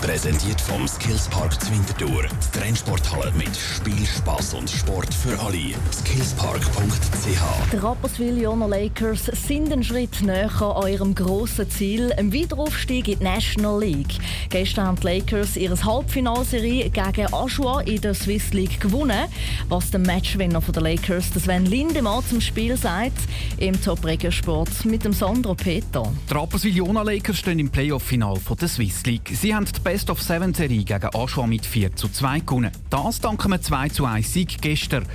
Präsentiert vom Skillspark Zwintertour. Die Trennsporthalle mit Spiel, Spass und Sport für alle. Skillspark.ch. Die Rapperswil Jona Lakers sind einen Schritt näher an eurem grossen Ziel, einem Wiederaufstieg in die National League. Gestern haben die Lakers ihre Halbfinalserie gegen Aschua in der Swiss League gewonnen. Was der Matchwinner der Lakers, Sven Lindemann, zum Spiel sagt, im Top Regiosport mit dem Sandro Peter. Die Rapperswil Jona Lakers stehen im Playoff-Final der Swiss League. Sie haben die Best of Seven Serie gegen Aschua mit 4 zu 2 gewonnen. Das danken wir 2 zu 1 Sieg gestern.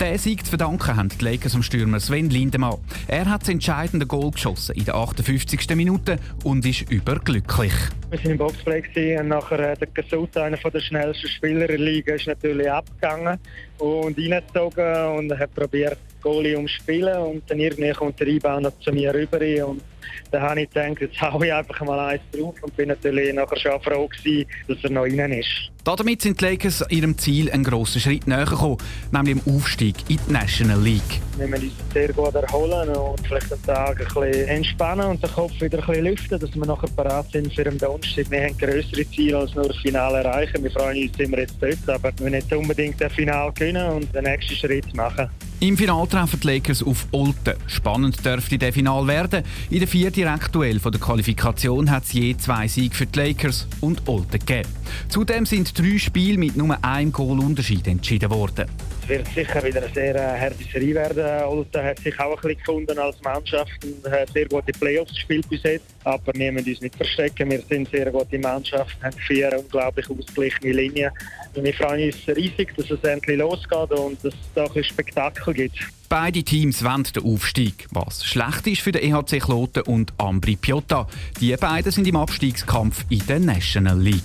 Der Sieg zu verdanken haben die Lakers am Stürmer Sven Lindemann. Er hat das entscheidende Goal geschossen in der 58. Minute und ist überglücklich. Wir waren im Boxplay und nachher der Gasut, einer der schnellsten Spieler der Liga, ist natürlich abgegangen und reingezogen und hat probiert, Goalie umspielen und dann irgendwie kommt der Rebound zu mir rüber und dann habe ich gedacht, jetzt haue ich einfach mal eins drauf und bin natürlich nachher schon froh gewesen, dass er noch rein ist. Damit sind die Lakers ihrem Ziel einen grossen Schritt näher gekommen, nämlich im Aufstieg in die National League. Wir müssen uns sehr gut erholen und vielleicht den Tag ein bisschen entspannen und den Kopf wieder ein bisschen lüften, dass wir nachher bereit sind für den Donnerstag. Wir haben größere Ziele als nur das Finale erreichen. Wir freuen uns, sind wir jetzt dort, aber wir müssen nicht unbedingt das Finale gewinnen und den nächsten Schritt machen. Im Finale treffen die Lakers auf Olten. Spannend dürfte der Final werden. In der vierten Aktuell von der Qualifikation hat es je zwei Siege für die Lakers und Olten gegeben. Zudem sind drei Spiele mit nur einem Goal Unterschied entschieden worden. Es wird sicher wieder eine sehr äh, harte Serie werden. Olten hat sich auch ein bisschen gefunden als Mannschaft und hat sehr gute Playoffs gespielt bis jetzt. Aber wir müssen uns nicht verstecken. Wir sind eine sehr gute Mannschaft, haben vier unglaublich ausgeglichene Linien. Und wir freuen uns riesig, dass es endlich losgeht und dass es da ein Spektakel gibt. Beide Teams wollen den Aufstieg, was schlecht ist für den EHC Kloten und Ambri Piotta. Die beiden sind im Abstiegskampf in der National League.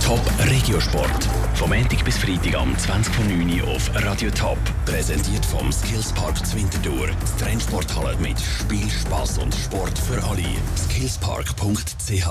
Top Regiosport. Vom Montag bis Freitag am 20.09 Uhr auf Radio Top. Präsentiert vom Skillspark Zwintertour. Die Trennsporthalle mit Spiel, Spass und Sport für alle. Skillspark.ch